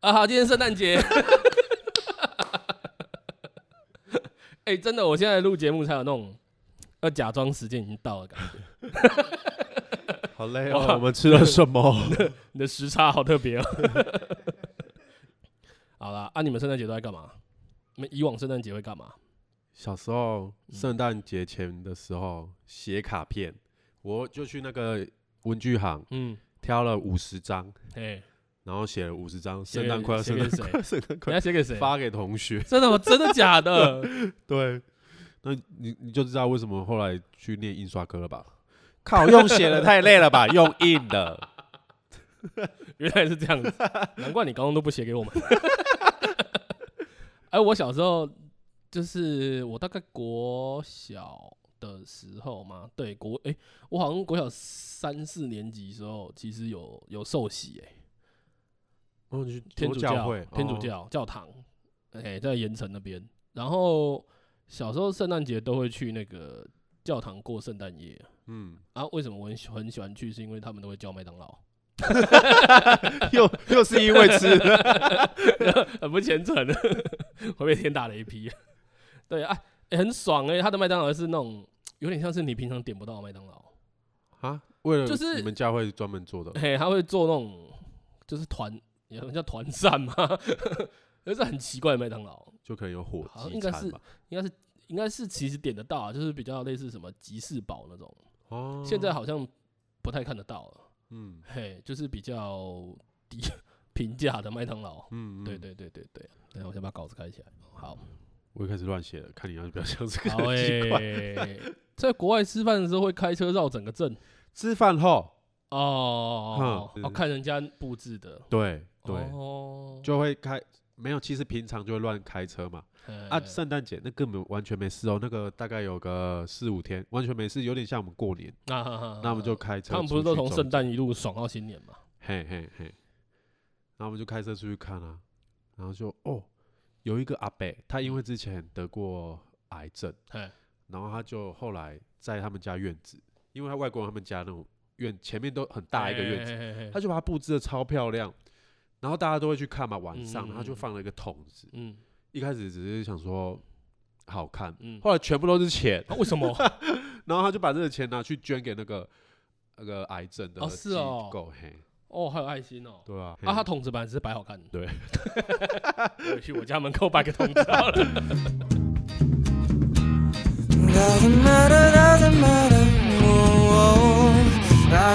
啊，好，今天圣诞节。哎、欸，真的，我现在录节目才有那种要假装时间已经到了感觉。好累哦，我们吃了什么？你的时差好特别哦。好了，啊，你们圣诞节都在干嘛？你们以往圣诞节会干嘛？小时候圣诞节前的时候写卡片，我就去那个文具行，嗯，挑了五十张，哎。然后写了五十张圣诞快乐，圣诞快乐，圣诞快乐，你要写给谁？发给同学。真的吗？真的假的？对。那你你就知道为什么后来去念印刷科了吧？靠，用写的太累了吧？用印的。原来是这样子，难怪你高中都不写给我们。哎，我小时候就是我大概国小的时候嘛，对国哎，我好像国小三四年级的时候，其实有有受洗哎。哦，天主教会，天主教教堂，哎、欸，在盐城那边。然后小时候圣诞节都会去那个教堂过圣诞夜。嗯，啊，为什么我很喜很喜欢去？是因为他们都会叫麦当劳，又又是因为吃，很不虔诚，会被天打雷劈。对啊，欸、很爽哎、欸，他的麦当劳是那种有点像是你平常点不到的麦当劳啊，为了就是你们家会专门做的，嘿、他会做那种就是团。有人叫团扇吗？那是很奇怪的麦当劳，就可以有火鸡，应该是，应该是，应该是，其实点得到，就是比较类似什么吉士堡那种。哦，现在好像不太看得到了。嗯，嘿，就是比较低 平价的麦当劳。嗯，对对对对对。等下我先把稿子开起来。好，我一开始乱写了，看你要不要像这个。好诶，在国外吃饭的时候会开车绕整个镇。吃饭后。哦，哦，看人家布置的。对。对，就会开没有，其实平常就会乱开车嘛。啊，圣诞节那根本完全没事哦，那个大概有个四五天，完全没事，有点像我们过年。那我们就开车。他们不是都从圣诞一路爽到新年嘛？嘿嘿嘿。然后我们就开车出去看啊，然后就哦，有一个阿伯，他因为之前得过癌症，然后他就后来在他们家院子，因为他外公他们家那种院前面都很大一个院子，他就把它布置的超漂亮。然后大家都会去看嘛，晚上，然后就放了一个桶子。嗯，一开始只是想说好看，嗯，后来全部都是钱。为什么？然后他就把这个钱拿去捐给那个那个癌症的机构。嘿，哦，还有爱心哦。对啊。啊，他桶子本来只是摆好看的。对。我去我家门口摆个桶子好了。好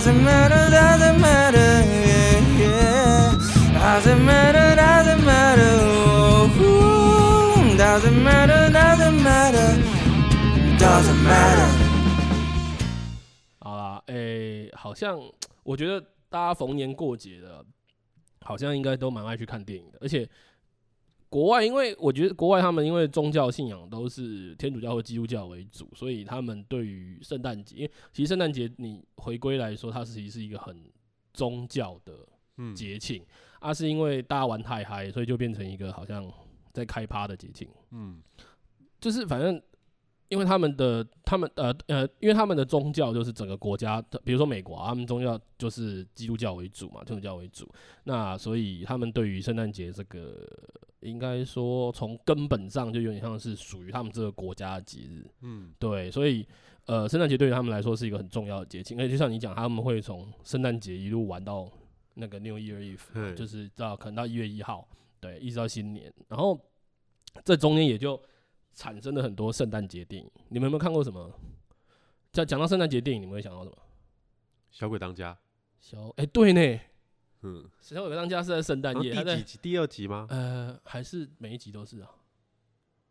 好像 我觉得大家逢年过节的，好像应该都蛮爱去看电影的。而且国外，因为我觉得国外他们因为宗教信仰都是天主教或基督教为主，所以他们对于圣诞节，因为其实圣诞节你回归来说，它其实是一个很宗教的节庆。嗯啊，是因为大家玩太嗨，所以就变成一个好像在开趴的节庆。嗯，就是反正，因为他们的他们呃呃，因为他们的宗教就是整个国家，比如说美国啊，他们宗教就是基督教为主嘛，天主教为主。那所以他们对于圣诞节这个，应该说从根本上就有点像是属于他们这个国家的节日。嗯，对，所以呃，圣诞节对于他们来说是一个很重要的节庆。而且就像你讲，他们会从圣诞节一路玩到。那个 New Year Eve 就是到可能到一月一号，对，一直到新年，然后这中间也就产生了很多圣诞节电影。你们有没有看过什么？讲讲到圣诞节电影，你们会想到什么？小鬼当家。小哎、欸，对呢，嗯，小鬼当家是在圣诞夜。第几集？第二集吗？呃，还是每一集都是啊？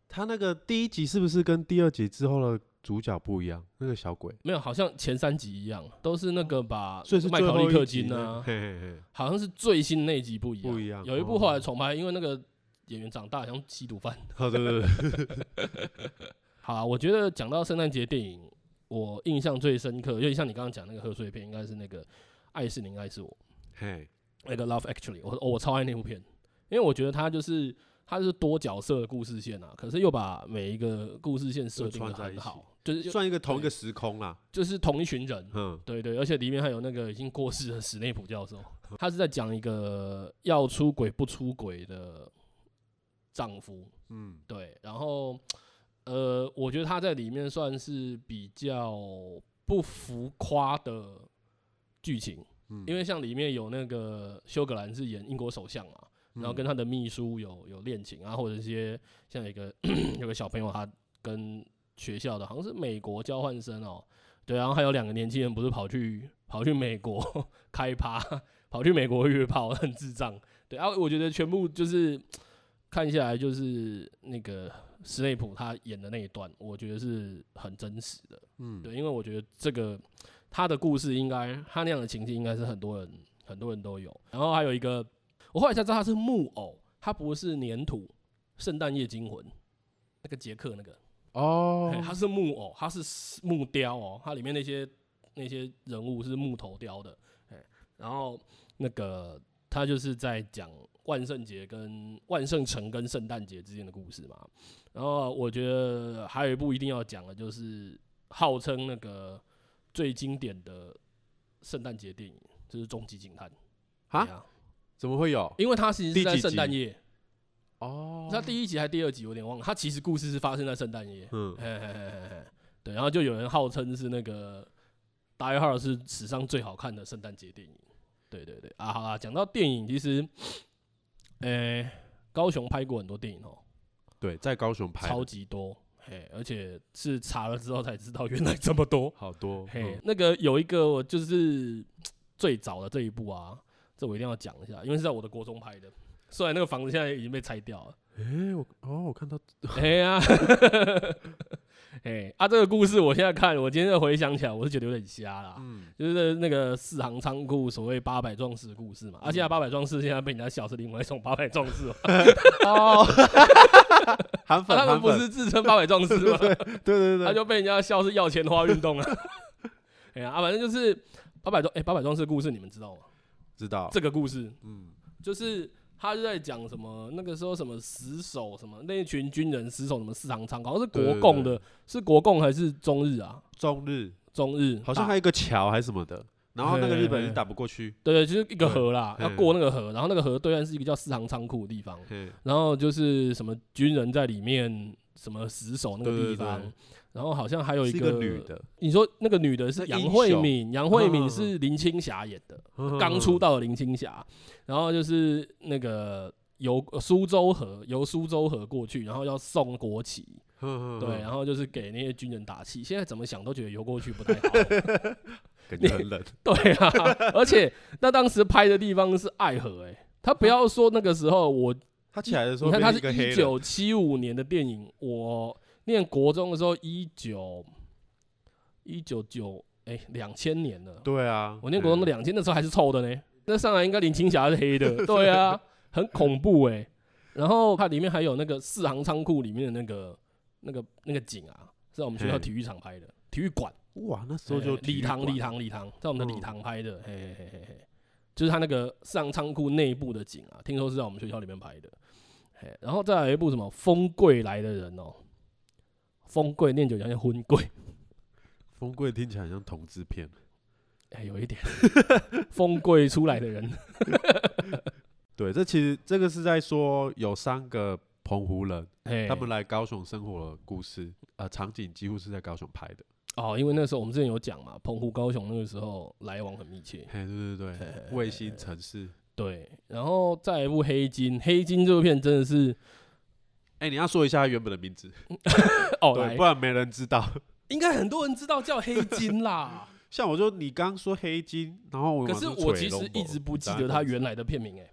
他那个第一集是不是跟第二集之后的？主角不一样，那个小鬼没有，好像前三集一样，都是那个把麦考利克金啊，好像是最新那集不一样，不一样。有一部后来重拍，因为那个演员长大，像吸毒犯。对 对对。好啊，我觉得讲到圣诞节电影，我印象最深刻，因为像你刚刚讲那个贺岁片，应该是那个《爱是你爱是我》，嘿，那个《Love Actually》，我我超爱那部片，因为我觉得它就是它是多角色的故事线啊，可是又把每一个故事线设定的很好，就是算一个同一个时空啦，就是同一群人，嗯，对对，而且里面还有那个已经过世的史内普教授，他是在讲一个要出轨不出轨的丈夫，嗯，对，然后呃，我觉得他在里面算是比较不浮夸的剧情，嗯，因为像里面有那个休格兰是演英国首相嘛。然后跟他的秘书有有恋情啊，或者一些像一个 有个小朋友，他跟学校的好像是美国交换生哦，对，然后还有两个年轻人不是跑去跑去美国开趴，跑去美国约炮，很智障，对，然后我觉得全部就是看下来就是那个斯内普他演的那一段，我觉得是很真实的，嗯，对，因为我觉得这个他的故事应该他那样的情境应该是很多人很多人都有，然后还有一个。我后来才知道他是木偶，他不是粘土。圣诞夜惊魂，那个杰克那个哦，他是木偶，他是木雕哦，他里面那些那些人物是木头雕的。然后那个他就是在讲万圣节跟万圣城跟圣诞节之间的故事嘛。然后我觉得还有一部一定要讲的，就是号称那个最经典的圣诞节电影，就是《终极警探》啊。怎么会有？因为它其实是在圣诞夜哦，他第一集还是第二集，我有点忘了。它其实故事是发生在圣诞夜，嗯嘿嘿嘿嘿，对。然后就有人号称是那个《Die Hard》是史上最好看的圣诞节电影。对对对啊，好啦，讲到电影，其实，呃、欸，高雄拍过很多电影哦、喔。对，在高雄拍超级多，嘿，而且是查了之后才知道原来这么多，好多。嘿，那个有一个我就是最早的这一部啊。这我一定要讲一下，因为是在我的国中拍的。虽然那个房子现在已经被拆掉了。哎、欸，我哦，我看到，哎呀，哎啊，这个故事我现在看，我今天回想起来，我是觉得有点瞎啦。嗯，就是那个四行仓库所谓八百壮士的故事嘛。嗯、啊，现在八百壮士现在被人家笑是另外一种八百壮士 哦。韩粉，他们不是自称八百壮士吗？对对对对，他就被人家笑是要钱花运动啊。哎呀，啊，反正就是八百壮，哎，八百壮士的故事你们知道吗？知道这个故事，嗯，就是他就在讲什么那个时候什么死守什么那一群军人死守什么四行仓，好像是国共的，是国共还是中日啊？中日，中日，好像还有一个桥还是什么的，然后那个日本人打不过去，对对，就是一个河啦，要过那个河，然后那个河对岸是一个叫四行仓库的地方，然后就是什么军人在里面什么死守那个地方。然后好像还有一个，女的，你说那个女的是杨惠敏，杨惠敏是 林青霞演的，刚出道的林青霞。然后就是那个游苏州河，游苏州河过去，然后要送国旗，对，然后就是给那些军人打气。现在怎么想都觉得游过去不太好，感觉很冷。对啊，而且那当时拍的地方是爱河，哎，他不要说那个时候我他起来的时候，你看他是一九七五年的电影，我。念国中的时候，一九一九九哎，两千年了。对啊，我念国中的两千的时候还是臭的呢。那上来应该林青霞是黑的。对啊，很恐怖哎。然后它里面还有那个四行仓库里面的那个那个那个景啊，是在我们学校体育场拍的，体育馆。哇，那时候就礼堂礼堂礼堂，在我们的礼堂拍的。嘿嘿嘿嘿嘿，就是他那个四行仓库内部的景啊，听说是在我们学校里面拍的。嘿，然后再来一部什么《风柜来的人》哦。风柜念久，像婚柜。风柜听起来像同志片，哎、欸，有一点。风柜出来的人，对，这其实这个是在说有三个澎湖人，他们来高雄生活的故事，呃，场景几乎是在高雄拍的。哦，因为那时候我们之前有讲嘛，澎湖高雄那个时候来往很密切。嘿，对对对，卫星城市。对，然后再来一部黑金，黑金这部片真的是。哎、欸，你要说一下他原本的名字 哦，对，不然没人知道。应该很多人知道叫黑金啦。像我说，你刚刚说黑金，然后我可是我其实一直不记得他原来的片名哎、欸。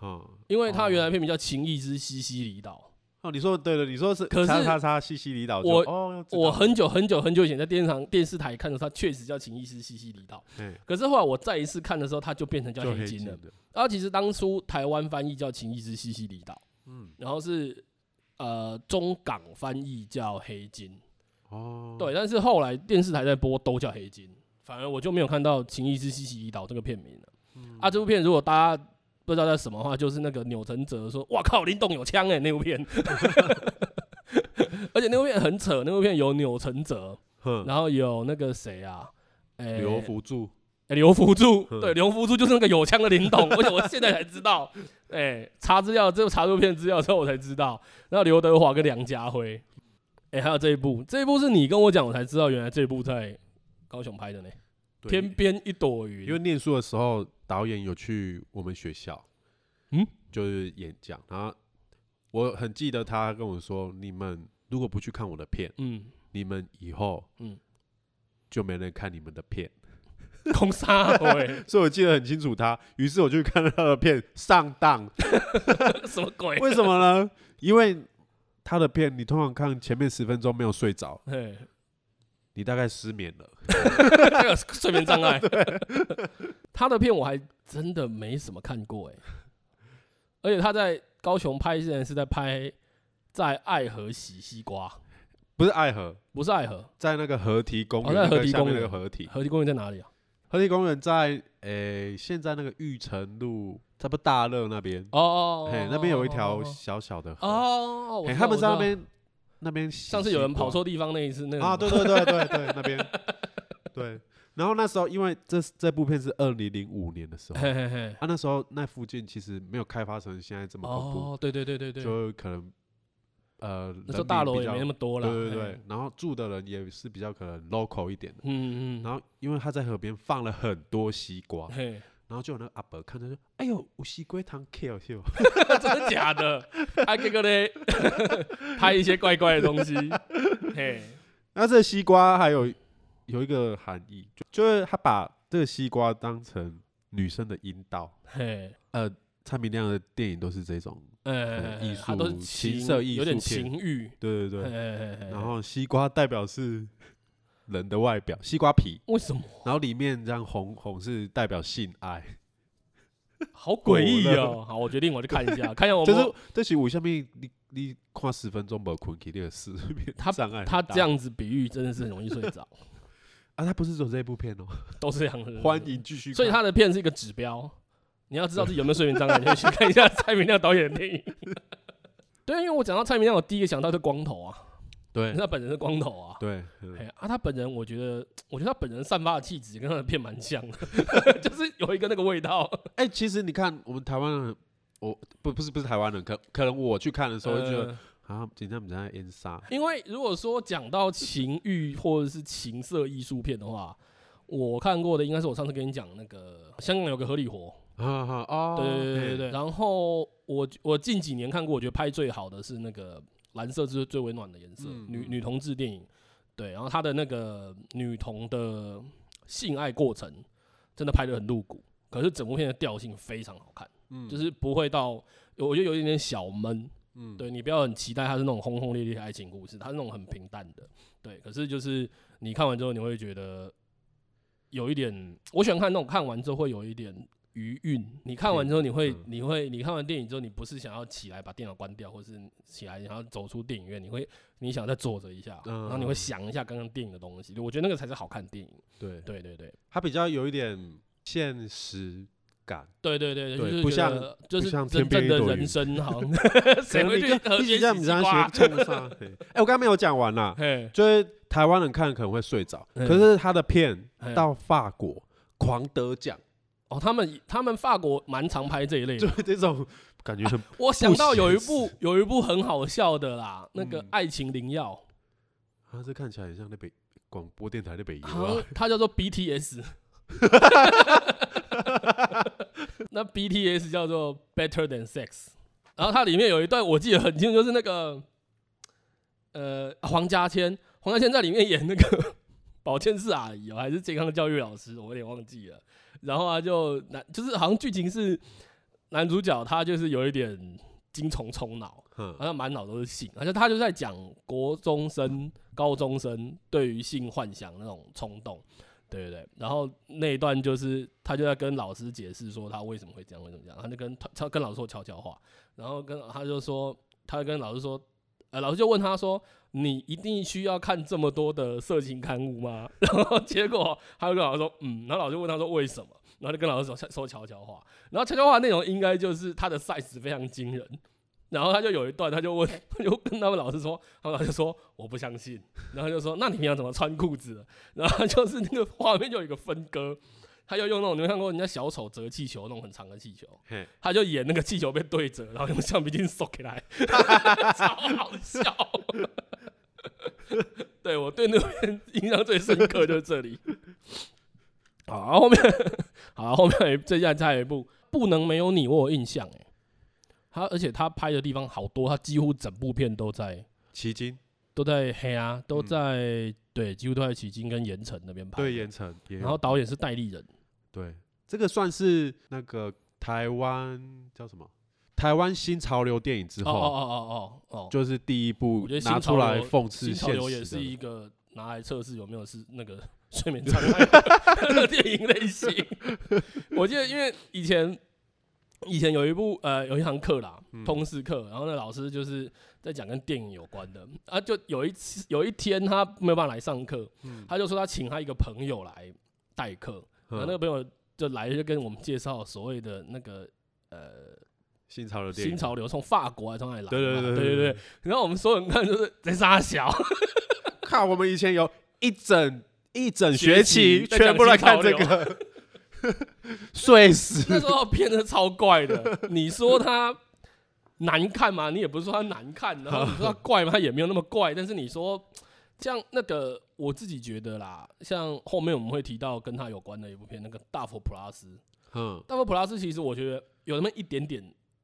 嗯，因为他原来片名叫《情义之西西里岛》。哦，你说对了，你说是，可是他他西西里岛，我哦，我很久很久很久以前在电视上电视台看的时候，他确实叫《情义之西西里岛》。可是后来我再一次看的时候，它就变成叫黑金了。然后其实当初台湾翻译叫《情义之西西里岛》。嗯，然后是呃中港翻译叫黑金。哦，对，但是后来电视台在播都叫黑金，反而我就没有看到《情义之西西里岛》这个片名了。嗯、啊，这部片如果大家不知道在什么话，就是那个钮承泽说：“哇靠，林董有枪哎！”那部片，而且那部片很扯，那部片有钮承泽，然后有那个谁啊，哎，刘福助，哎，刘福助，对，刘福助就是那个有枪的林董，而且我现在才知道，哎，查资料，这查这片资料之后我才知道，然后刘德华跟梁家辉，哎，还有这一部，这一部是你跟我讲，我才知道原来这一部在高雄拍的呢。天边一朵云，因为念书的时候，导演有去我们学校，嗯，就是演讲，然后我很记得他跟我说：“你们如果不去看我的片，嗯，你们以后，嗯，就没人看你们的片。” 空杀，所以我记得很清楚他。于是我就看了他的片，上当，什么鬼？为什么呢？因为他的片，你通常看前面十分钟没有睡着。你大概失眠了，睡眠障碍。他的片我还真的没什么看过哎，而且他在高雄拍，现在是在拍在爱河洗西瓜，不是爱河，不是爱河，在那个河堤公园，在河堤公园那个河堤，河堤公园在哪里啊？河堤公园在诶，现在那个玉成路，差不多大乐那边哦，嘿，那边有一条小小的河哦，他们在那边。那边上次有人跑错地方那一次，那个啊，对对对对对，那边对。然后那时候，因为这这部片是二零零五年的时候，嘿嘿嘿啊，那时候那附近其实没有开发成现在这么恐怖，哦，对对对对对，就可能呃，那时候大楼也没那么多了，对对对。然后住的人也是比较可能 local 一点的，嗯嗯。然后因为他在河边放了很多西瓜，然后就有那个阿伯看他说：“哎呦，有西瓜汤 kill 是吧？真的假的？还这个嘞，拍一些怪怪的东西。嘿，那这个西瓜还有有一个含义，就就是他把这个西瓜当成女生的阴道。嘿，呃，蔡明亮的电影都是这种，呃，艺术情色艺术有点情欲。对对对。然后西瓜代表是。人的外表，西瓜皮，为什么？然后里面这样红红是代表性爱，好诡异哦！好，我决定我去看一下，看一下我就是这是为什么你你看十分钟没困，这个事他他这样子比喻真的是很容易睡着 啊！他不是走这部片哦，都是这样的。欢迎继续。所以他的片是一个指标，你要知道自己有没有睡眠障碍，你就去看一下蔡明亮导演的电影。对，因为我讲到蔡明亮，我第一个想到是光头啊。对，他本人是光头啊。对，哎啊，他本人我觉得，我觉得他本人散发的气质跟他的片蛮像的，就是有一个那个味道。哎，其实你看，我们台湾人，我不不是不是台湾人，可可能我去看的时候，就觉得啊，紧张紧张演杀。因为如果说讲到情欲或者是情色艺术片的话，我看过的应该是我上次跟你讲那个香港有个合理活啊哈哦，对对对对对。然后我我近几年看过，我觉得拍最好的是那个。蓝色是最温暖的颜色，嗯、女女同志电影，对，然后她的那个女童的性爱过程真的拍得很露骨，可是整部片的调性非常好看，嗯，就是不会到，我觉得有一点点小闷，嗯，对，你不要很期待它是那种轰轰烈烈的爱情故事，它是那种很平淡的，对，可是就是你看完之后你会觉得有一点，我喜欢看那种看完之后会有一点。余韵，你看完之后，你会，你会，你看完电影之后，你不是想要起来把电脑关掉，或是起来然后走出电影院，你会，你想再坐着一下，然后你会想一下刚刚电影的东西。我觉得那个才是好看电影。对，对，对，对，它比较有一点现实感。对，对，对，就是不像，就是真正的人生，好像 谁会去和谐西瓜？哎，我刚刚没有讲完啦，就是台湾人看可能会睡着，可是他的片到法国狂得奖。哦，他们他们法国蛮常拍这一类的，就 这种感觉很、啊。我想到有一部有一部很好笑的啦，那个《爱情灵药》啊，这看起来很像那北广播电台的北音啊，它叫做 BTS，那 BTS 叫做 Better Than Sex，然后它里面有一段我记得很清楚，就是那个呃黄家千，黄家千在里面演那个 保健室阿姨哦，还是健康教育老师，我有点忘记了。然后啊，就男就是好像剧情是男主角他就是有一点精虫充脑，好像满脑都是性，而且他就在讲国中生、高中生对于性幻想那种冲动，对对对。然后那一段就是他就在跟老师解释说他为什么会这样，为什么这样，他就跟他跟老师说悄悄话，然后跟他就说，他就跟老师说，呃，老师就问他说，你一定需要看这么多的色情刊物吗？然后结果他就跟老师说，嗯，然后老师就问他说为什么？然后就跟老师说说悄悄话，然后悄悄话内容应该就是他的 size 非常惊人，然后他就有一段他就问，他就跟他们老师说，他们老师说我不相信，然后就说那你平常怎么穿裤子？然后就是那个画面就有一个分割。他要用那种，你有看过人家小丑折气球那种很长的气球？他就演那个气球被对折，然后用橡皮筋收起来，超好笑。对，我对那边印象最深刻就是这里。好，后面好，后面接下来再有一部《不能没有你》，我有印象哎。他而且他拍的地方好多，他几乎整部片都在奇经，都在黑啊，都在、嗯、对，几乎都在奇经跟盐城那边拍。对，盐城。然后导演是戴立忍。对，这个算是那个台湾叫什么？台湾新潮流电影之后，哦哦哦哦哦，就是第一部拿出来讽刺现实。新潮流也是一个拿来测试有没有是那个 睡眠障碍的电影类型。我记得，因为以前以前有一部呃有一堂课啦，通识课，然后那老师就是在讲跟电影有关的啊，就有一次有一天他没有办法来上课，他就说他请他一个朋友来代课。然后那个朋友就来就跟我们介绍所谓的那个呃新潮流电影，新潮流从法国从哪里来？对对对对对对。然后我们所有人看就是在杀小，看我们以前有一整一整学期全部来看这个，睡死。那时候片子超怪的，你说它难看吗？你也不是说它难看，然后你说它 怪吗？它也没有那么怪，但是你说。这样那个我自己觉得啦，像后面我们会提到跟他有关的一部片，那个《大佛普拉斯》。嗯，《大佛普拉斯》其实我觉得有那么一点点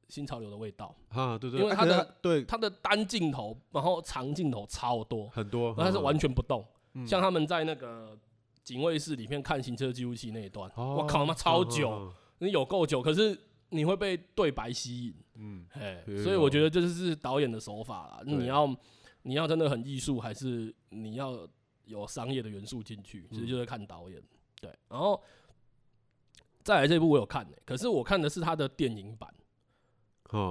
新潮流的味道。啊，对对，因为它的对它的单镜头，然后长镜头超多，很多，然后它是完全不动。像他们在那个警卫室里面看行车记录器那一段，我靠，他妈超久，你有够久，可是你会被对白吸引。嗯，哎，所以我觉得这就是导演的手法啦，你要。你要真的很艺术，还是你要有商业的元素进去？其实就是看导演。对，然后再来这部我有看呢、欸，可是我看的是他的电影版，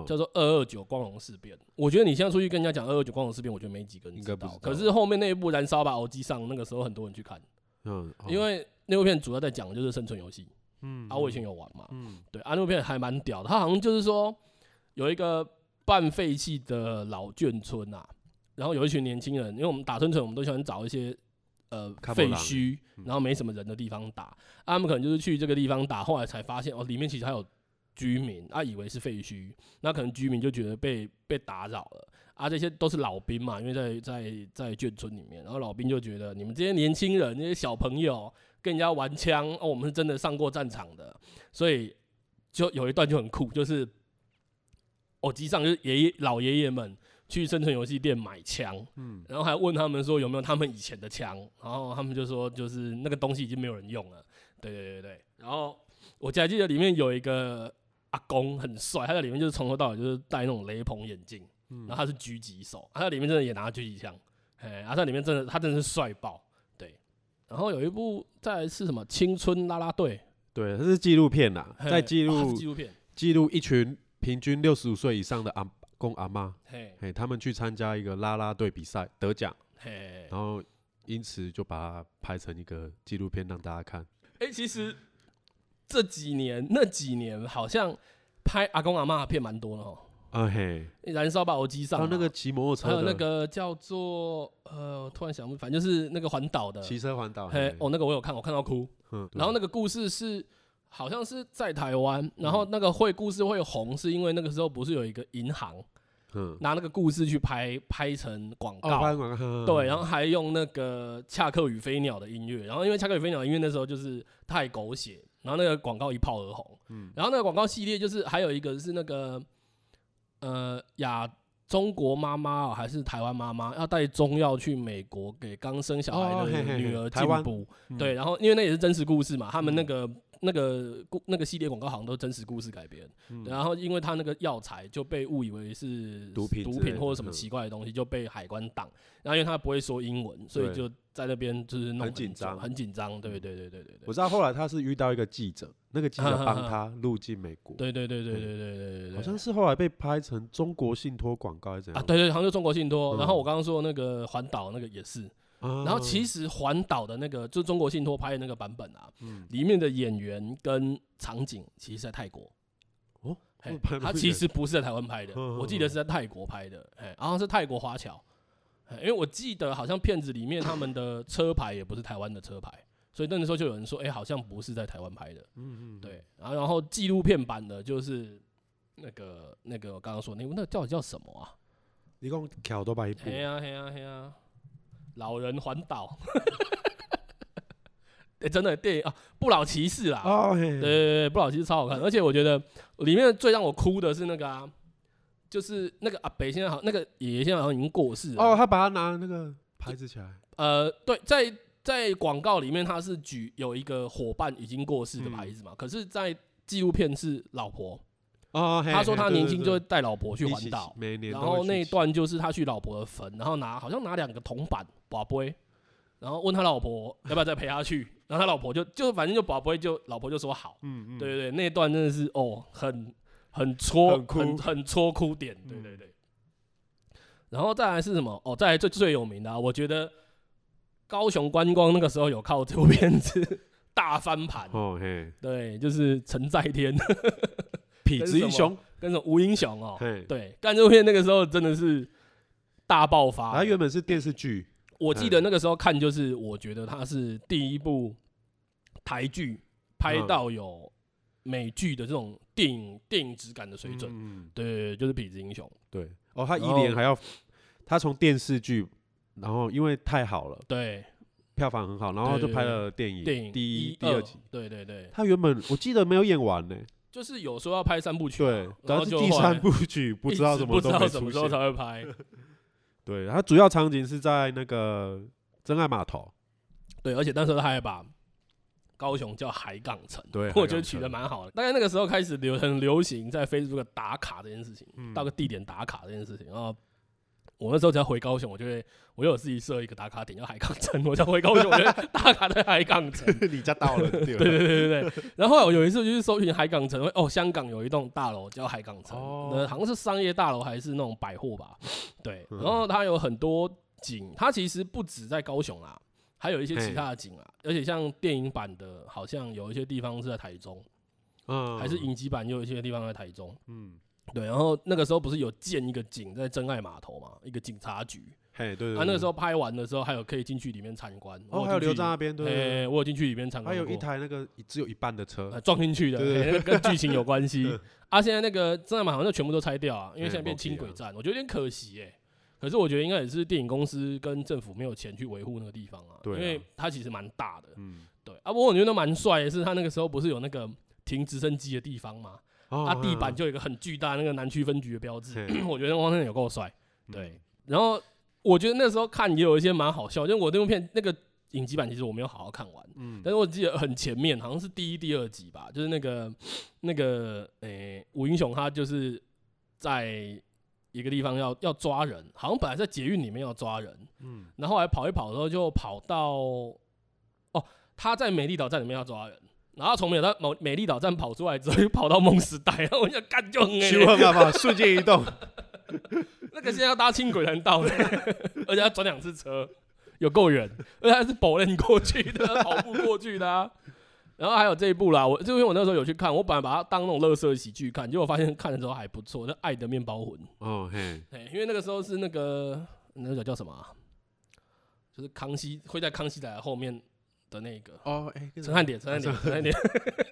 叫做《二二九光荣事变》。我觉得你现在出去跟人家讲《二二九光荣事变》，我觉得没几个人知道。可是后面那一部《燃烧吧，欧机上》，那个时候很多人去看。嗯，因为那部片主要在讲的就是生存游戏。嗯，啊，我以前有玩嘛。嗯，对，啊，那部片还蛮屌的。他好像就是说有一个半废弃的老眷村啊。然后有一群年轻人，因为我们打生存，我们都喜欢找一些呃废墟，然后没什么人的地方打。啊，他们可能就是去这个地方打，后来才发现哦，里面其实还有居民，啊，以为是废墟，那可能居民就觉得被被打扰了。啊，这些都是老兵嘛，因为在在在眷村里面，然后老兵就觉得你们这些年轻人、这些小朋友跟人家玩枪，哦，我们是真的上过战场的，所以就有一段就很酷，就是哦，机上就是爷爷老爷爷们。去生存游戏店买枪，嗯，然后还问他们说有没有他们以前的枪，然后他们就说就是那个东西已经没有人用了，对对对对。然后我还记得里面有一个阿公很帅，他在里面就是从头到尾就是戴那种雷朋眼镜，嗯，然后他是狙击手，他在里面真的也拿狙击枪，哎，他在里面真的他真的是帅爆，对。然后有一部再是什么青春啦啦队，对，它是纪录片呐，在记录纪录片，记录一群平均六十五岁以上的阿。公阿妈，嘿，嘿，他们去参加一个啦啦队比赛得奖，嘿，然后因此就把它拍成一个纪录片让大家看。哎、欸，其实这几年那几年好像拍阿公阿妈的片蛮多的哦。啊嘿，燃烧吧我机上，还有那个骑摩托车，还有那个叫做呃，突然想不，反正就是那个环岛的，骑车环岛。嘿，哦，那个我有看，我看到哭。嗯，然后那个故事是。好像是在台湾，然后那个会故事会红，是因为那个时候不是有一个银行，嗯，拿那个故事去拍拍成广告，哦、对，然后还用那个《恰克与飞鸟》的音乐，然后因为《恰克与飞鸟》音乐那时候就是太狗血，然后那个广告一炮而红，嗯，然后那个广告系列就是还有一个是那个呃亚中国妈妈还是台湾妈妈要带中药去美国给刚生小孩的女儿进补，对，然后因为那也是真实故事嘛，他们那个。那个故那个系列广告好像都是真实故事改编，嗯、然后因为他那个药材就被误以为是毒品毒品或者什么奇怪的东西，就被海关挡。然后因为他不会说英文，所以就在那边就是弄很紧张，很紧张。对对对对对对。我知道后来他是遇到一个记者，那个记者帮 他入境美国。对对对对对对对对对。好像是后来被拍成中国信托广告还是怎样？啊，对对，好像是中国信托。然后我刚刚说的那个环岛那个也是。然后其实环岛的那个，就中国信托拍的那个版本啊，嗯，里面的演员跟场景其实在泰国。哦，他其实不是在台湾拍的，我记得是在泰国拍的，哎，然后是泰国华侨，因为我记得好像片子里面他们的车牌也不是台湾的车牌，所以那个时候就有人说，哎，好像不是在台湾拍的，嗯嗯，对，然后然后纪录片版的就是那个那个我刚刚说那部，那个到底叫什么啊？一共桥多拍一部，嘿啊嘿啊嘿呀。老人环岛，哎，真的电影啊，不老骑士啦，哦，对对对，不老骑士超好看，而且我觉得里面最让我哭的是那个啊，就是那个阿北现在好，那个爷爷现在好像已经过世了。哦，他把他拿那个牌子起来。呃，对，在在广告里面他是举有一个伙伴已经过世的牌子嘛，可是，在纪录片是老婆。哦，他说他年轻就会带老婆去环岛，然后那一段就是他去老婆的坟，然后拿好像拿两个铜板，跋杯，然后问他老婆 要不要再陪他去，然后他老婆就就反正就跋杯，就老婆就说好，嗯嗯，对对对，那一段真的是哦，很很戳，很很戳哭点，对对对。然后再来是什么？哦，再来最最有名的，我觉得高雄观光那个时候有靠这部片子 大翻盘，哦嘿，对，就是陈在天。痞子英雄。跟着吴英雄哦，对，干这部片那个时候真的是大爆发。它原本是电视剧，我记得那个时候看就是，我觉得它是第一部台剧拍到有美剧的这种电影电影质感的水准。嗯，对，就是痞子英雄。对，哦，他一年还要，他从电视剧，然后因为太好了，对，票房很好，然后就拍了电影，电影第一、第二集。对对对，他原本我记得没有演完呢。就是有说要拍三部曲，对，然后就第三部曲 不知道什么不知道什么时候才会拍。对，它主要场景是在那个真爱码头，对，而且那时候他还把高雄叫海港城，对，我觉得取得蛮好的。大概那个时候开始流很流行在 Facebook 打卡这件事情，到个地点打卡这件事情，然后。我那时候只要回高雄，我就会，我有自己设一个打卡点叫海港城。我只要回高雄，我就打卡在海港城。你家到了，对对对对对。然后后来我有一次就是搜寻海港城，哦，香港有一栋大楼叫海港城，好像是商业大楼还是那种百货吧？对。然后它有很多景，它其实不止在高雄啊，还有一些其他的景啊。而且像电影版的，好像有一些地方是在台中，嗯，还是影集版，又有一些地方在台中，嗯。对，然后那个时候不是有建一个景在真爱码头嘛，一个警察局。嘿，对对。啊，那个时候拍完的时候，还有可以进去里面参观。哦，还有留在那边，对。我有进去里面参观。还有一台那个只有一半的车撞进去的，跟剧情有关系。啊，现在那个真爱码头就全部都拆掉啊，因为现在变轻轨站，我觉得有点可惜哎。可是我觉得应该也是电影公司跟政府没有钱去维护那个地方啊，因为它其实蛮大的。嗯，对。啊，不过我觉得蛮帅的是，他那个时候不是有那个停直升机的地方吗？它地板就有一个很巨大那个南区分局的标志，我觉得汪森有够帅。对，然后我觉得那时候看也有一些蛮好笑，因为我那部片那个影集版其实我没有好好看完，嗯，但是我记得很前面好像是第一、第二集吧，就是那个 那个诶吴英雄他就是在一个地方要要抓人，好像本来在捷运里面要抓人，嗯，然后后来跑一跑的时候就跑到哦他在美丽岛站里面要抓人。然后从美到美美丽岛站跑出来之后，又跑到梦时代，然后我想干就很哎，办法瞬间移动。那个现在要搭轻轨才能到，而且要转两次车，有够远，而且还是保练过去的，跑步过去的啊。然后还有这一部啦，我就因为我那时候有去看，我本来把它当那种垃圾喜剧看，结果发现看的时候还不错，那《爱的面包魂》。哦嘿，因为那个时候是那个那个叫什么、啊，就是康熙会在康熙来的后面。的那个。哦，哎，陈汉典，陈汉典，陈汉典，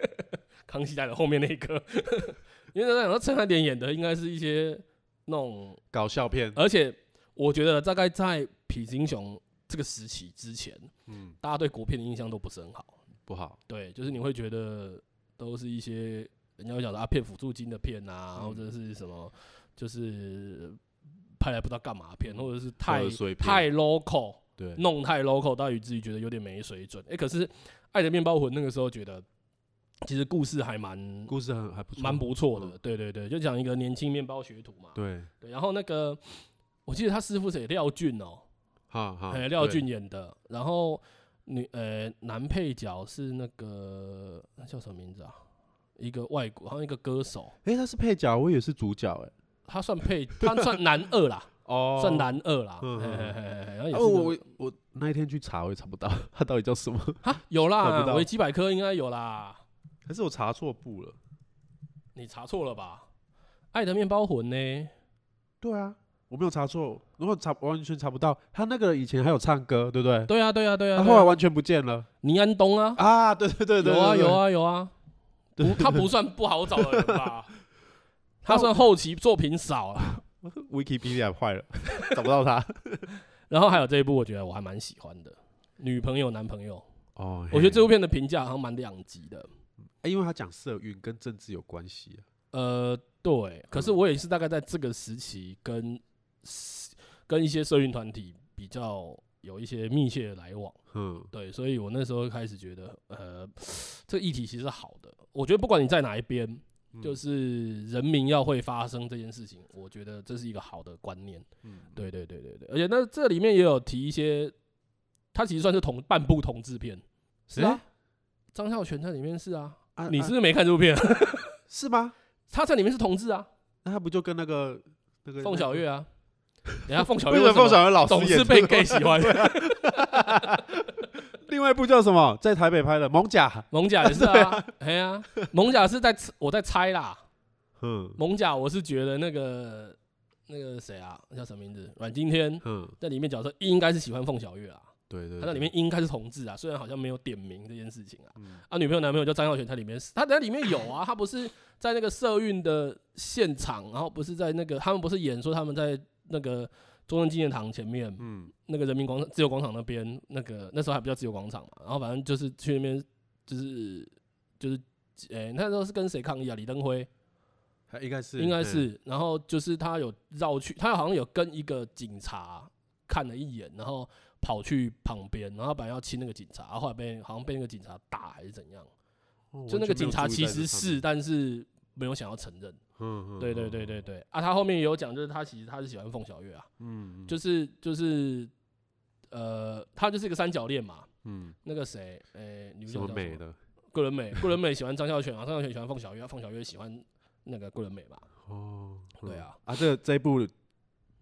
康熙来了后面那个，因为那陈汉典演的应该是一些那种搞笑片，而且我觉得大概在痞子英雄这个时期之前，嗯，大家对国片的印象都不是很好，不好，对，就是你会觉得都是一些人家会讲的啊骗辅助金的片啊，或者是什么，就是拍来不知道干嘛片，或者是太太 local。对，弄太 local，到以至于觉得有点没水准。哎、欸，可是《爱的面包魂》那个时候觉得，其实故事还蛮，故事还还不错，蛮不错的。嗯、对对对，就讲一个年轻面包学徒嘛。对对，然后那个我记得他师傅是廖俊哦、喔，哈哈，哎，廖俊演的。然后女呃男配角是那个那叫什么名字啊？一个外国好像一个歌手。哎、欸，他是配角，我以为是主角哎、欸。他算配，他算男二啦。哦，算男二啦。然后我我我那一天去查，我也查不到他到底叫什么。哈，有啦，维基百科应该有啦。还是我查错部了？你查错了吧？爱的面包魂呢？对啊，我没有查错。如果查完全查不到，他那个以前还有唱歌，对不对？对啊，对啊，对啊。他后来完全不见了。倪安东啊？啊，对对对对，有啊有啊有啊。不，他不算不好找的人吧？他算后期作品少啊。Wikipedia 坏了，找不到他。然后还有这一部，我觉得我还蛮喜欢的，《女朋友男朋友》哦。我觉得这部片的评价好像蛮两极的。因为他讲社运跟政治有关系啊。呃，对。可是我也是大概在这个时期跟跟一些社运团体比较有一些密切的来往。嗯，对。所以我那时候开始觉得，呃，这个议题其实是好的。我觉得不管你在哪一边，就是人民要会发生这件事情，我觉得这是一个好的观念。嗯，对对对对对。而且那这里面也有提一些，他其实算是同半部同志片。是啊，张孝全在里面是啊。啊，你是不是没看这部片？是吗？他在里面是同志啊，那他不就跟那个那个凤小岳啊？等下凤小岳，凤小岳老师总是被 gay 喜欢。另外一部叫什么？在台北拍的《艋舺》，艋舺也是啊。哎呀，艋舺是在我在猜啦。嗯，艋舺我是觉得那个那个谁啊，叫什么名字？阮经天。嗯，在里面角色应该是喜欢凤小岳啊。对对，他在里面应该是同志啊，虽然好像没有点名这件事情啊。啊，女朋友男朋友叫张耀全，他里面是，他在里面有啊，他不是在那个社运的现场，然后不是在那个他们不是演说他们在那个中正纪念堂前面，嗯，那个人民广场、自由广场那边，那个那时候还不叫自由广场嘛，然后反正就是去那边，就是就是，诶，那时候是跟谁抗议啊？李登辉，他应该是应该是，然后就是他有绕去，他好像有跟一个警察看了一眼，然后。跑去旁边，然后本来要亲那个警察，后来被好像被那个警察打还是怎样？哦、就那个警察其实是，但是没有想要承认。嗯对对对对对。啊，他后面也有讲，就是他其实他是喜欢凤小岳啊。嗯，嗯就是就是，呃，他就是一个三角恋嘛。嗯。那个谁，诶、欸，女主角美的桂纶镁，桂纶镁 喜欢张孝全啊，张孝全喜欢凤小岳，凤小岳喜欢那个桂纶镁吧。哦。对啊。啊，这这一部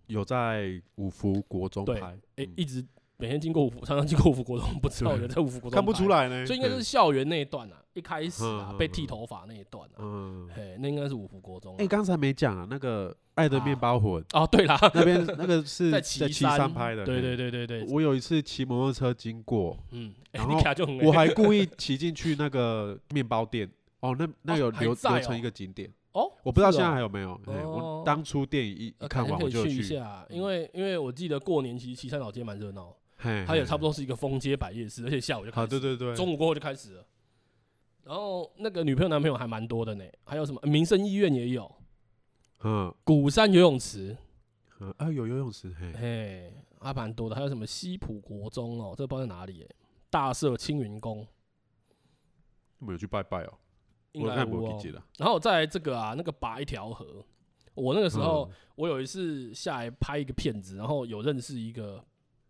有在五福国中拍，哎、欸，一直。每天经过五福，常常经过五福国中，不知道有人在五福国中看不出来呢。所以应该是校园那一段啊，一开始啊，被剃头发那一段啊，嗯，嘿，那应该是五福国中。哎，刚才没讲啊，那个《爱的面包魂》哦，对啦，那边那个是 在七山。拍的。对对。对对对。我有一次骑摩托车经过，嗯，然后我还故意骑进去那个面包店，哦，那那有留留成一个景点。哦，我不知道现在还有没有。我当初电影一看完我就去。一下，因为因为我记得过年其实岐山老街蛮热闹。它也差不多是一个封街摆夜市，而且下午就开始，对对对，中午过后就开始了。然后那个女朋友男朋友还蛮多的呢，还有什么民生医院也有，嗯，鼓山游泳池，嗯啊有游泳池，嘿嘿，还蛮多的。还有什么西浦国中哦，这不知道在哪里耶，大社青云宫，有没有去拜拜哦？应该不记得。然后再来这个啊，那个拔一条河，我那个时候我有一次下来拍一个片子，然后有认识一个。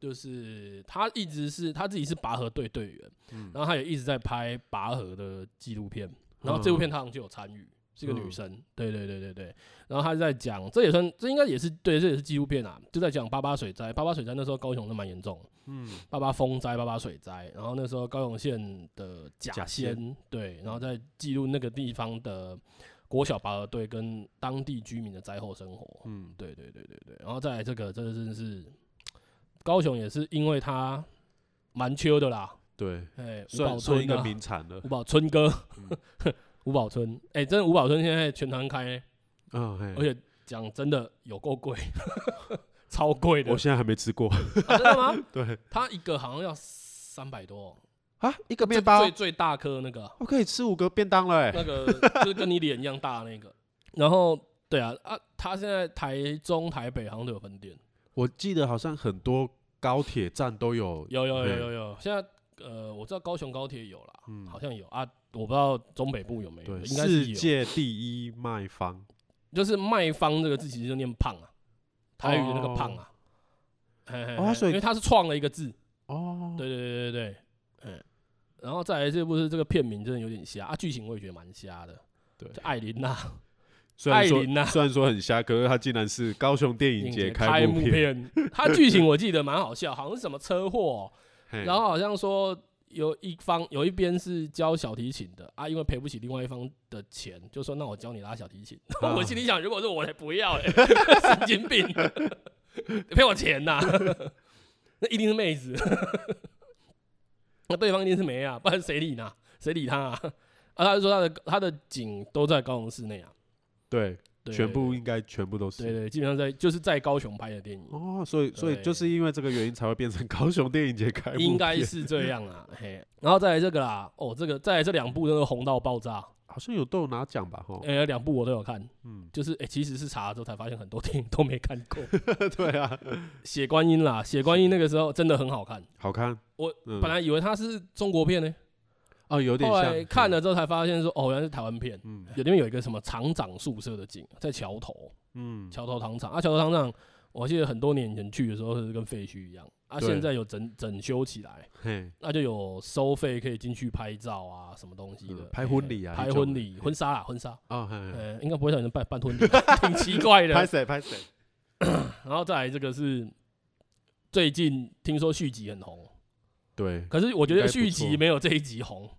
就是他一直是他自己是拔河队队员，嗯、然后他也一直在拍拔河的纪录片，然后这部片他好像就有参与，嗯、是个女生，嗯、对对对对对，然后他在讲，这也算这应该也是对，这也是纪录片啊，就在讲八八水灾，八八水灾那时候高雄都蛮严重，嗯，八八风灾、八八水灾，然后那时候高雄县的甲仙，仙对，然后在记录那个地方的国小拔河队跟当地居民的灾后生活，嗯，对对对对对，然后再来这个，这个真的是。高雄也是因为它蛮秋的啦，对，哎，吴宝春一个名产了，吴宝春哥，吴宝村，哎，真的吴宝村现在全团开，嗯，而且讲真的有够贵，超贵的，我现在还没吃过，真的吗？对，他一个好像要三百多。啊，一个面包最最大颗那个，我可以吃五个便当了，哎，那个就是跟你脸一样大那个，然后对啊啊，他现在台中、台北好像都有分店。我记得好像很多高铁站都有，有有有有有。现在呃，我知道高雄高铁有啦，嗯，好像有啊，我不知道中北部有没有。应该是世界第一卖方，就是卖方这个字其实就念胖啊，台语的那个胖啊。哦，所以因为他是创了一个字。哦，对对对对对，嗯。然后再来这部是这个片名真的有点瞎啊，剧情我也觉得蛮瞎的。对，艾琳娜。虽然说虽然说很瞎，可是他竟然是高雄电影节开幕片。他剧情我记得蛮好笑，好像是什么车祸，然后好像说有一方有一边是教小提琴的啊，因为赔不起另外一方的钱，就说那我教你拉小提琴。我心里想，如果是我，才不要嘞，神经病，赔我钱呐，那一定是妹子，那对方一定是没啊，不然谁理呢？谁理他啊？啊，他就说他的他的景都在高雄市内啊。对，全部应该全部都是。对对，基本上在就是在高雄拍的电影哦，所以所以就是因为这个原因才会变成高雄电影节开幕。应该是这样啊，嘿。然后再来这个啦，哦，这个再来这两部都是红到爆炸，好像有都有拿奖吧？哈，哎，两部我都有看，嗯，就是哎，其实是查了之后才发现很多电影都没看过。对啊，血观音啦，血观音那个时候真的很好看，好看。我本来以为它是中国片呢。哦，有点像。后来看了之后才发现说，哦，原来是台湾片。嗯有，里面有一个什么厂长宿舍的景，在桥头。嗯，桥头糖厂啊，桥头糖厂，我记得很多年前去的时候是跟废墟一样。啊，现在有整整修起来。嘿，那就有收费可以进去拍照啊，什什么东西的。拍婚礼啊？拍婚礼，婚纱啊，婚纱。啊，嗯，应该不会有人办办婚礼，挺奇怪的。拍谁？拍谁？然后再来这个是最近听说续集很红。对，可是我觉得续集没有这一集红，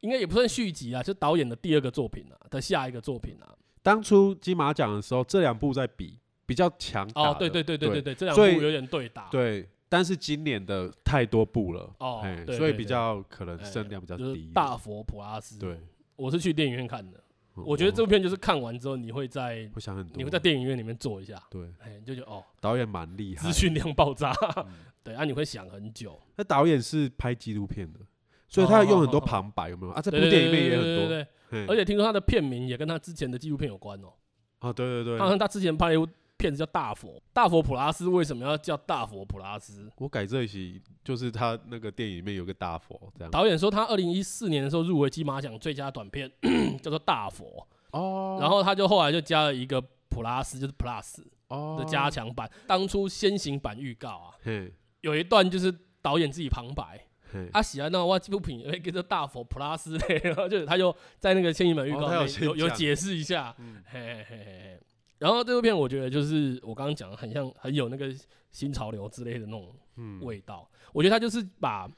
应该也不算续集啊，就导演的第二个作品啊的下一个作品啊。当初金马奖的时候，这两部在比比较强哦，对对对对对对，这两部有点对打。对，但是今年的太多部了哦，所以比较可能声量比较低。大佛普拉斯，对，我是去电影院看的。我觉得这部片就是看完之后，你会在会想很多，你会在电影院里面坐一下，对，哎，就觉得哦，导演蛮厉害，资讯量爆炸，对啊，你会想很久。那导演是拍纪录片的，所以他要用很多旁白，有没有啊？这部电影里面也很多，对对。而且听说他的片名也跟他之前的纪录片有关哦。啊，对对对，好像他之前拍了一部片子叫《大佛》，大佛普拉斯为什么要叫大佛普拉斯？我改这一期就是他那个电影里面有个大佛这样。导演说他二零一四年的时候入围金马奖最佳短片，叫做《大佛》。哦，然后他就后来就加了一个普拉斯，就是 Plus 的加强版。当初先行版预告啊，有一段就是导演自己旁白，他，喜欢那我纪录片会跟着大佛普拉斯嘞，然后就他就在那个先行版预告有有解释一下，嘿嘿嘿。然后这部片我觉得就是我刚刚讲的很像很有那个新潮流之类的那种味道，我觉得他就是把。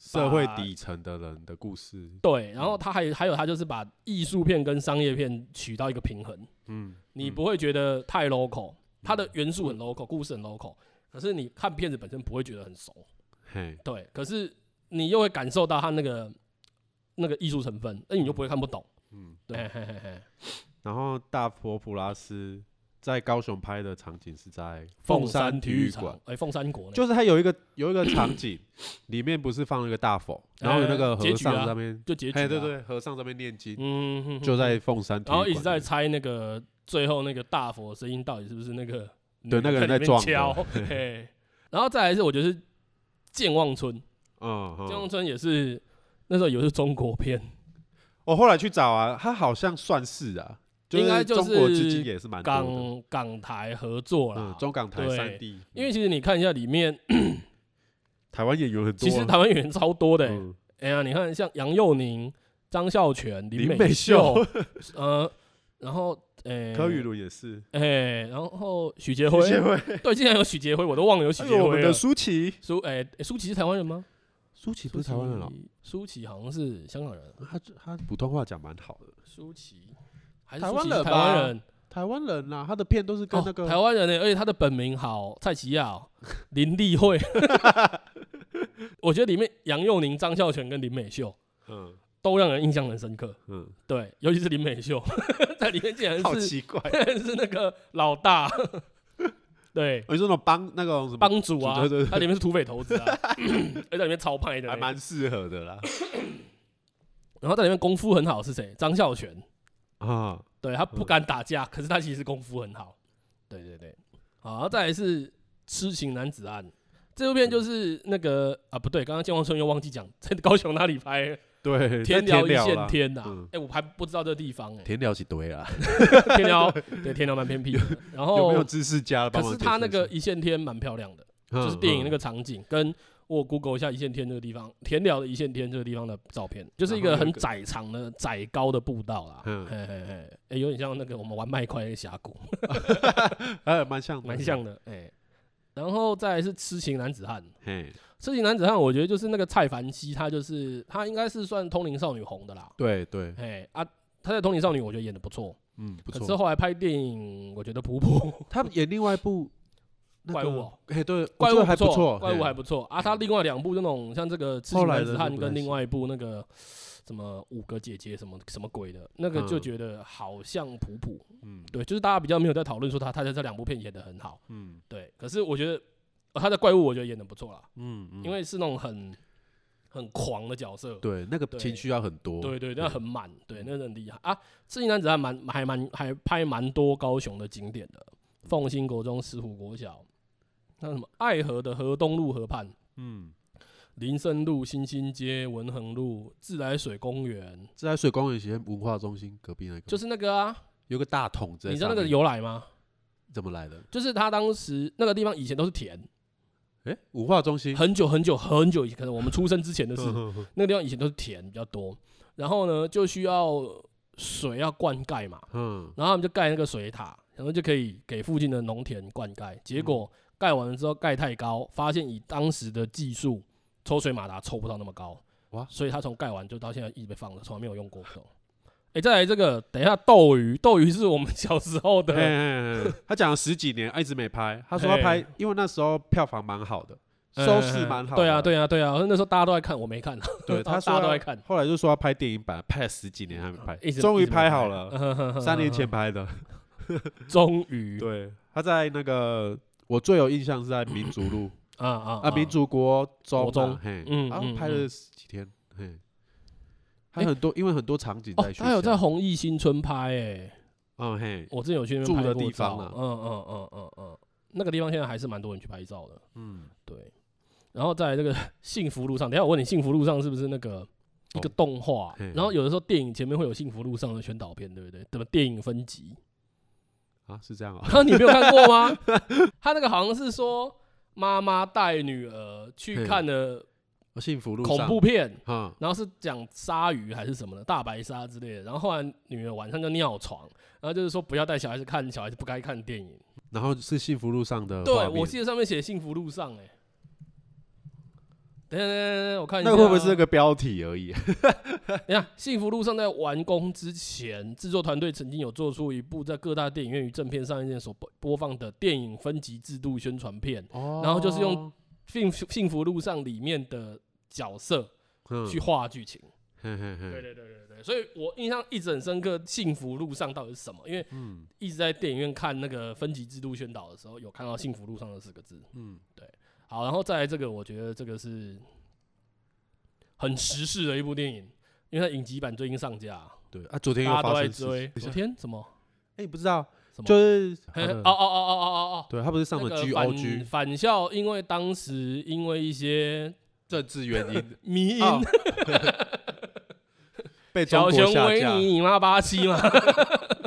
社会底层的人的故事，对，然后他还还有他就是把艺术片跟商业片取到一个平衡，嗯，你不会觉得太 local，它的元素很 local，故事很 local，可是你看片子本身不会觉得很熟，嘿，对，可是你又会感受到他那个那个艺术成分，那你就不会看不懂，嗯，对，嘿嘿嘿，然后大佛普拉斯。在高雄拍的场景是在凤山体育馆，哎，凤山国就是它有一个有一个场景，里面不是放了一个大佛，然后有那个和尚在那边，就结局，哎，对对，和尚在那边念经，嗯，就在凤山体育馆，然后一直在猜那个最后那个大佛声音到底是不是那个，对，那个人在敲，嘿，然后再来是我觉得是健忘村，嗯，健忘村也是那时候也是中国片，我后来去找啊，他好像算是啊。应该就是港港台合作啦，中港台三地。因为其实你看一下里面，台湾演员很多，其实台湾演员超多的。哎呀，你看像杨佑宁、张孝全、林美秀，呃，然后呃，柯宇伦也是，哎，然后许杰辉，对，竟然有许杰辉，我都忘了有许杰辉了。我们的舒淇，舒哎，舒淇是台湾人吗？舒淇不是台湾人了，舒淇好像是香港人，他他普通话讲蛮好的。舒淇。台湾人，台湾人，台湾人呐，他的片都是跟那个台湾人呢，而且他的本名好蔡奇亚，林立慧。我觉得里面杨佑宁、张孝全跟林美秀，嗯，都让人印象很深刻。嗯，对，尤其是林美秀，在里面竟然是好奇怪，是那个老大。对，有这种帮那个帮主啊，对对，他里面是土匪头子啊，而在里面超派的，还蛮适合的啦。然后在里面功夫很好是谁？张孝全。啊，对，他不敢打架，可是他其实功夫很好。对对对，好，再来是痴情男子汉，这部片就是那个啊，不对，刚刚健忘村又忘记讲在高雄哪里拍？对，天寮一线天呐，哎，我还不知道这个地方哎。田寮是对啊，天寮对天寮蛮偏僻的。然后有没有知识家？可是他那个一线天蛮漂亮的，就是电影那个场景跟我 Google 一下一线天这个地方，田寮的一线天这个地方的照片，就是一个很窄长的窄高的步道啦。嗯，嘿嘿嘿，哎，有点像那个我们玩麦块的峡谷 哎，蛮像，蛮像的，哎。然后再来是痴情男子汉，嘿，痴情男子汉，我觉得就是那个蔡凡熙，他就是他应该是算通灵少女红的啦。对对，哎啊，他在通灵少女，我觉得演的不错，嗯，不错。可是后来拍电影，我觉得普普。他演另外一部。怪物，哎，对，怪物还不错，怪物还不错啊。他另外两部就那种像这个《痴情男子汉》跟另外一部那个什么五个姐姐什么什么鬼的，那个就觉得好像普普，嗯，对，就是大家比较没有在讨论说他他在这两部片演的很好，嗯，对。可是我觉得他的怪物，我觉得演的不错啦，嗯，因为是那种很很狂的角色，对，那个情绪要很多，对对，那很满，对，那很厉害。啊。《痴情男子还》蛮还蛮还拍蛮多高雄的景点的，凤新国中、石虎国小。那什么爱河的河东路河畔，嗯，林森路、新兴街、文衡路、自来水公园，自来水公园前文化中心隔壁那个，就是那个啊，有个大桶子，你知道那个由来吗？怎么来的？就是他当时那个地方以前都是田，哎、欸，文化中心？很久很久很久以前，可能我们出生之前的事，那个地方以前都是田比较多，然后呢就需要水要灌溉嘛，嗯，然后他们就盖那个水塔，然后就可以给附近的农田灌溉，结果。嗯。盖完了之后盖太高，发现以当时的技术，抽水马达抽不到那么高，哇！所以他从盖完就到现在一直被放着，从来没有用过。哎、欸，再来这个，等一下斗鱼，斗鱼是我们小时候的，他讲了十几年，一直没拍。他说他拍，因为那时候票房蛮好的，收视蛮好的。对啊，对啊，对啊，那时候大家都在看，我没看。对，他说大家都在看。后来就说要拍电影版，拍了十几年还没拍，终于拍好了，三年前拍的，终于。对，他在那个。我最有印象是在民族路啊啊啊！民族国中，嘿，嗯，然后拍了几天，嘿，还有很多，因为很多场景在。他有在弘毅新村拍，诶，嗯嘿，我之前有去那边拍过照，嗯嗯嗯嗯嗯，那个地方现在还是蛮多人去拍照的，嗯，对。然后在这个 幸福路上，等下我问你，幸福路上是不是那个一个动画？然后有的时候电影前面会有幸福路上的宣导片，对不对？怎么电影分级？啊，是这样啊？你没有看过吗？他那个好像是说妈妈带女儿去看了幸福路恐怖片，然后是讲鲨鱼还是什么的大白鲨之类的。然后后来女儿晚上就尿床，然后就是说不要带小孩子看小孩子不该看电影。然后是幸福路上的，对，我记得上面写幸福路上，哎。等等我看一下，那会不会是那个标题而已？你看，幸福路上在完工之前，制作团队曾经有做出一部在各大电影院与正片上映所播播放的电影分级制度宣传片，哦、然后就是用幸幸福路上里面的角色去画剧情。对对对对对，所以我印象一直很深刻。幸福路上到底是什么？因为一直在电影院看那个分级制度宣导的时候，有看到幸福路上的四个字。嗯，对。好，然后再来这个，我觉得这个是很时事的一部电影，因为它影集版最近上架。对啊，昨天大家都在追。昨天什么？哎，你不知道？就是哦哦哦哦哦哦哦，对，他不是上了 GOG 返校，因为当时因为一些政治原因，迷因 被中国下架。小熊维尼，你妈八七嘛，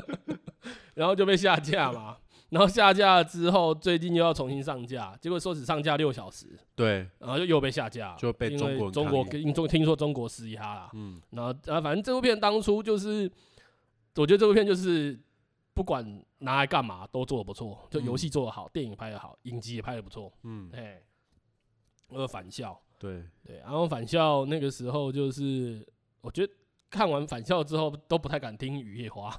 然后就被下架嘛。然后下架了之后，最近又要重新上架，结果说只上架六小时，对，然后就又被下架，就被中国中国跟中听说中国施压了，嗯，然后啊，反正这部片当初就是，我觉得这部片就是不管拿来干嘛都做的不错，就游戏做的好，电影拍的好，影集也拍的不错，嗯，哎，我有返校，对对，然后返校那个时候就是我觉得。看完返校之后都不太敢听《雨夜花》，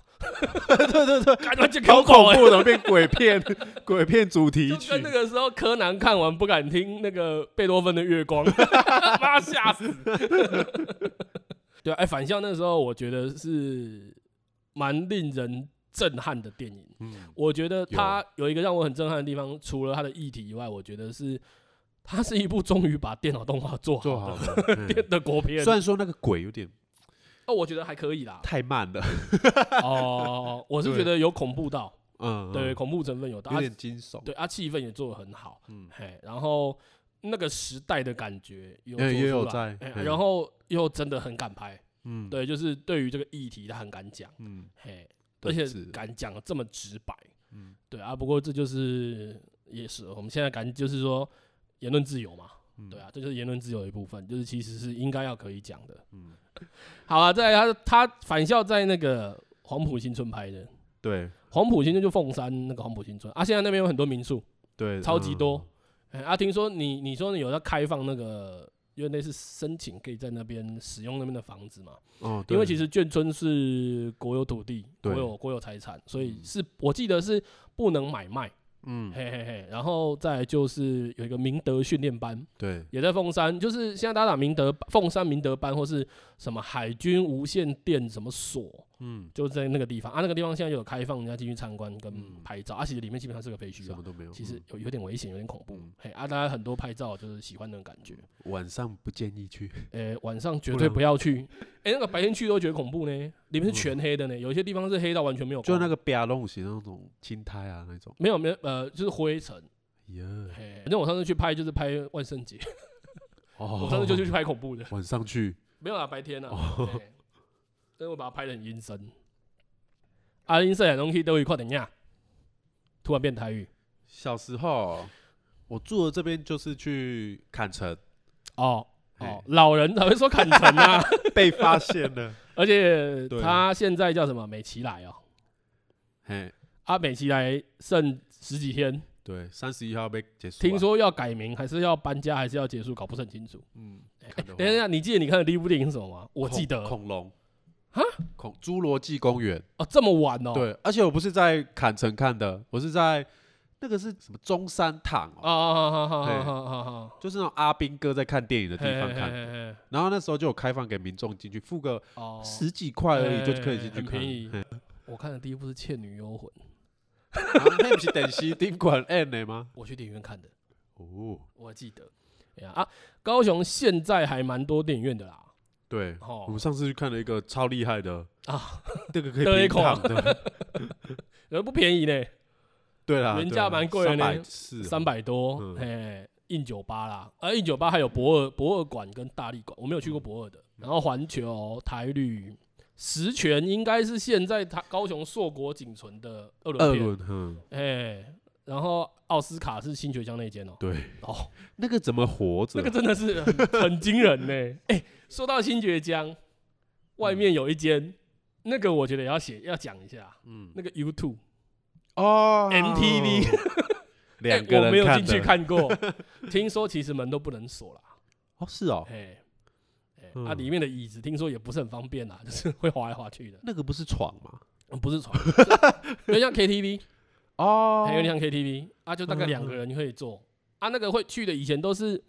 对对对，感觉好恐怖的变鬼片，鬼片主题曲。跟那个时候柯南看完不敢听那个贝多芬的《月光》，妈吓死！对，哎，返校那时候我觉得是蛮令人震撼的电影。嗯，我觉得它有一个让我很震撼的地方，除了它的议题以外，我觉得是它是一部终于把电脑动画做好的 的国片。虽然说那个鬼有点。哦，我觉得还可以啦。太慢了。哦，我是觉得有恐怖到，嗯，对，恐怖成分有，有点惊悚。对啊，气氛也做的很好，嗯，嘿，然后那个时代的感觉有也有在，然后又真的很敢拍，嗯，对，就是对于这个议题他很敢讲，嗯，嘿，而且敢讲得这么直白，嗯，对啊，不过这就是也是我们现在敢就是说言论自由嘛。嗯、对啊，这就是言论自由的一部分，就是其实是应该要可以讲的。嗯，好啊，再来他他返校在那个黄埔新村拍的，对，黄埔新村就凤山那个黄埔新村啊，现在那边有很多民宿，对，超级多。嗯、啊，听说你你说你有要开放那个，因为那是申请可以在那边使用那边的房子嘛？哦，因为其实眷村是国有土地，国有国有财产，所以是我记得是不能买卖。嗯，嘿嘿嘿，然后再就是有一个明德训练班，对，也在凤山，就是现在大家打明德凤山明德班或是什么海军无线电什么所。嗯，就在那个地方。啊，那个地方现在有开放人家进去参观跟拍照，嗯、啊，其实里面基本上是个废墟，什么都没有，其实有有点危险，有点恐怖。嗯、嘿，啊，大家很多拍照就是喜欢那种感觉。晚上不建议去，呃、欸，晚上绝对不要去。哎、欸，那个白天去都觉得恐怖呢，里面是全黑的呢，有些地方是黑到完全没有光。就那个边弄型那种青苔啊那种，没有 没有，呃，就是灰尘。耶，嘿，反正我上次去拍就是拍万圣节，哦，我上次就去拍恐怖的。晚上去？没有啊，白天啊。哦所以我把它拍得很阴森。阿英色海东西都会快点呀，突然变台语。小时候，我住的这边就是去砍城。哦哦，老人才会说砍城啊，被发现了。而且他现在叫什么？美琪来哦。嘿，阿美琪来剩十几天。对，三十一号被结束。听说要改名，还是要搬家，还是要结束？搞不是很清楚。嗯。等一下，你记得你看的第一部电影是什么吗？我记得恐龙。啊，恐侏罗纪公园哦，这么晚哦？对，而且我不是在坎城看的，我是在那个是什么中山堂哦，好好好好好好，就是那种阿兵哥在看电影的地方看，然后那时候就有开放给民众进去，付个十几块而已就可以进去看。便宜。我看的第一部是《倩女幽魂》，那不是等西宾馆 N 的吗？我去电影院看的，哦，我还记得。哎呀啊，高雄现在还蛮多电影院的啦。对，我们上次去看了一个超厉害的啊，这个可以平躺的，人不便宜呢。对啦，原价蛮贵的呢，三百多，嘿，印酒吧啦，啊，印酒吧还有博尔博尔馆跟大力馆，我没有去过博尔的。然后环球、台旅、十全应该是现在台高雄硕果仅存的二轮片，嗯，哎，然后奥斯卡是新学江那间哦，对，哦，那个怎么活着？那个真的是很 惊人呢，哎。说到新堀江，外面有一间，嗯、那个我觉得要写要讲一下，嗯，那个 YouTube 哦，MTV，两个人、欸、我没有进去看过，听说其实门都不能锁啦。哦，是哦，哎、欸，哎、欸，啊，里面的椅子听说也不是很方便啦，就是会滑来滑去的。那个不是床吗？嗯、不是床，有点像 KTV 哦，还有点像 KTV 啊，就大概两个人可以坐、嗯、啊。那个会去的以前都是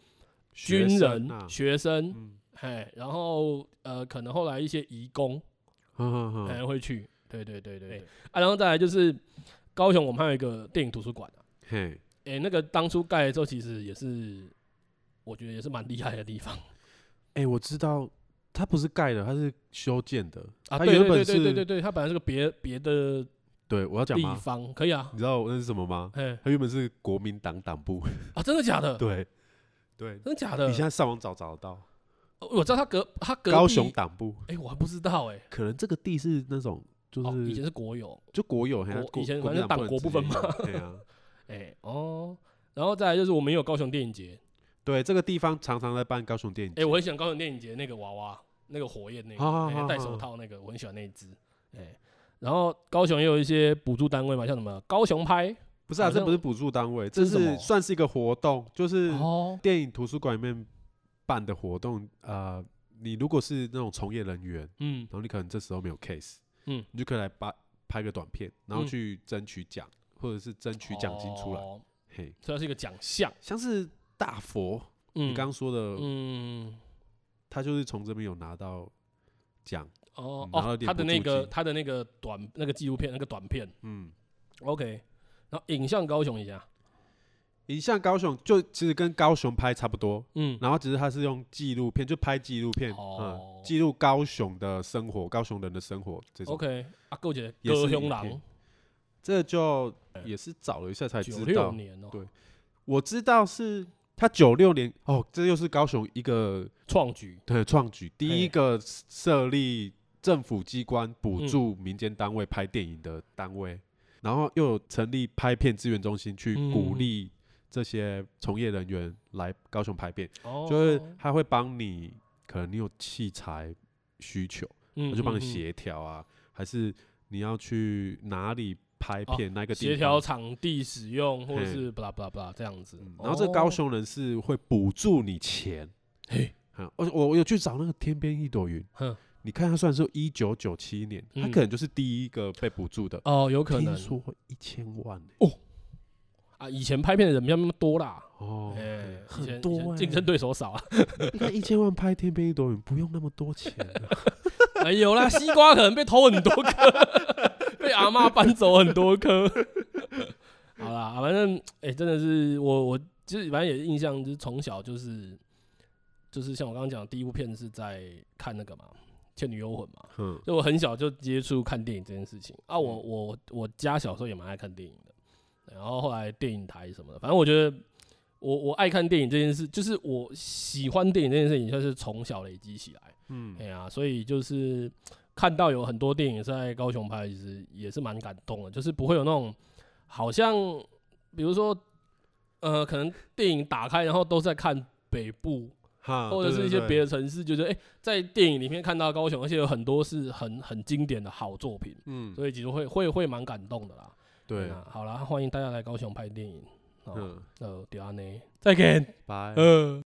军人、学生。哎，然后呃，可能后来一些移工，可能会去，对对对对，啊，然后再来就是高雄，我们还有一个电影图书馆啊，嘿，哎，那个当初盖的时候，其实也是，我觉得也是蛮厉害的地方。哎，我知道，它不是盖的，它是修建的啊，对对对对对对对，它本来是个别别的，对，我要讲地方可以啊，你知道那是什么吗？它原本是国民党党部啊，真的假的？对对，真的假的？你现在上网找找得到。我知道他隔他隔高雄党部，哎，我还不知道哎，可能这个地是那种就是以前是国有，就国有，以前反正党国不分嘛，对啊，哎哦，然后再来就是我们有高雄电影节，对，这个地方常常在办高雄电影节，哎，我很喜欢高雄电影节那个娃娃，那个火焰那个戴手套那个，我很喜欢那一只，哎，然后高雄也有一些补助单位嘛，像什么高雄拍，不是啊，这不是补助单位，这是算是一个活动，就是电影图书馆里面。办的活动，呃，你如果是那种从业人员，嗯，然后你可能这时候没有 case，嗯，你就可以来拍拍个短片，然后去争取奖，嗯、或者是争取奖金出来，哦、嘿，这是一个奖项，像是大佛，嗯、你刚刚说的，嗯，他就是从这边有拿到奖，哦哦，他的那个他的那个短那个纪录片那个短片，嗯，OK，然后影像高雄一下。影像高雄就其实跟高雄拍差不多，嗯，然后只是他是用纪录片，就拍纪录片，哦、嗯，记录高雄的生活，高雄人的生活这种。OK，阿，够姐，高雄人，这就也是找了一下才知道。对，我知道是他九六年哦，这又是高雄一个创举，对，创举。第一个设立政府机关补助民间单位拍电影的单位，嗯、然后又成立拍片资源中心去鼓励。这些从业人员来高雄拍片，哦、就是他会帮你，可能你有器材需求，嗯、我就帮你协调啊，嗯、还是你要去哪里拍片，那、哦、个地方。协调场地使用，或者是巴拉巴拉巴拉这样子。嗯、然后这个高雄人是会补助你钱，嘿，我我我有去找那个天边一朵云，你看他算是一九九七年，他可能就是第一个被补助的。哦，有可能。听说一千万哦。啊，以前拍片的人没有那么多啦，哦，欸、很多、欸，竞争对手少啊。你看 一千万拍《天边一朵云》不用那么多钱、啊，哎有啦，西瓜可能被偷很多颗，被阿妈搬走很多颗。好啦，反正哎、欸，真的是我我其实反正也印象就是从小就是就是像我刚刚讲第一部片是在看那个嘛《倩女幽魂》嘛，嗯，就我很小就接触看电影这件事情。啊，我我我家小时候也蛮爱看电影的。然后后来电影台什么的，反正我觉得我我爱看电影这件事，就是我喜欢电影这件事情，算是从小累积起来。嗯，哎呀，所以就是看到有很多电影是在高雄拍，其实也是蛮感动的。就是不会有那种好像，比如说，呃，可能电影打开然后都在看北部，或者是一些别的城市，就是哎，在电影里面看到高雄，而且有很多是很很经典的好作品。嗯，所以其实会会会蛮感动的啦。对，好啦，欢迎大家来高雄拍电影。嗯，呃，迪安内，再见，拜。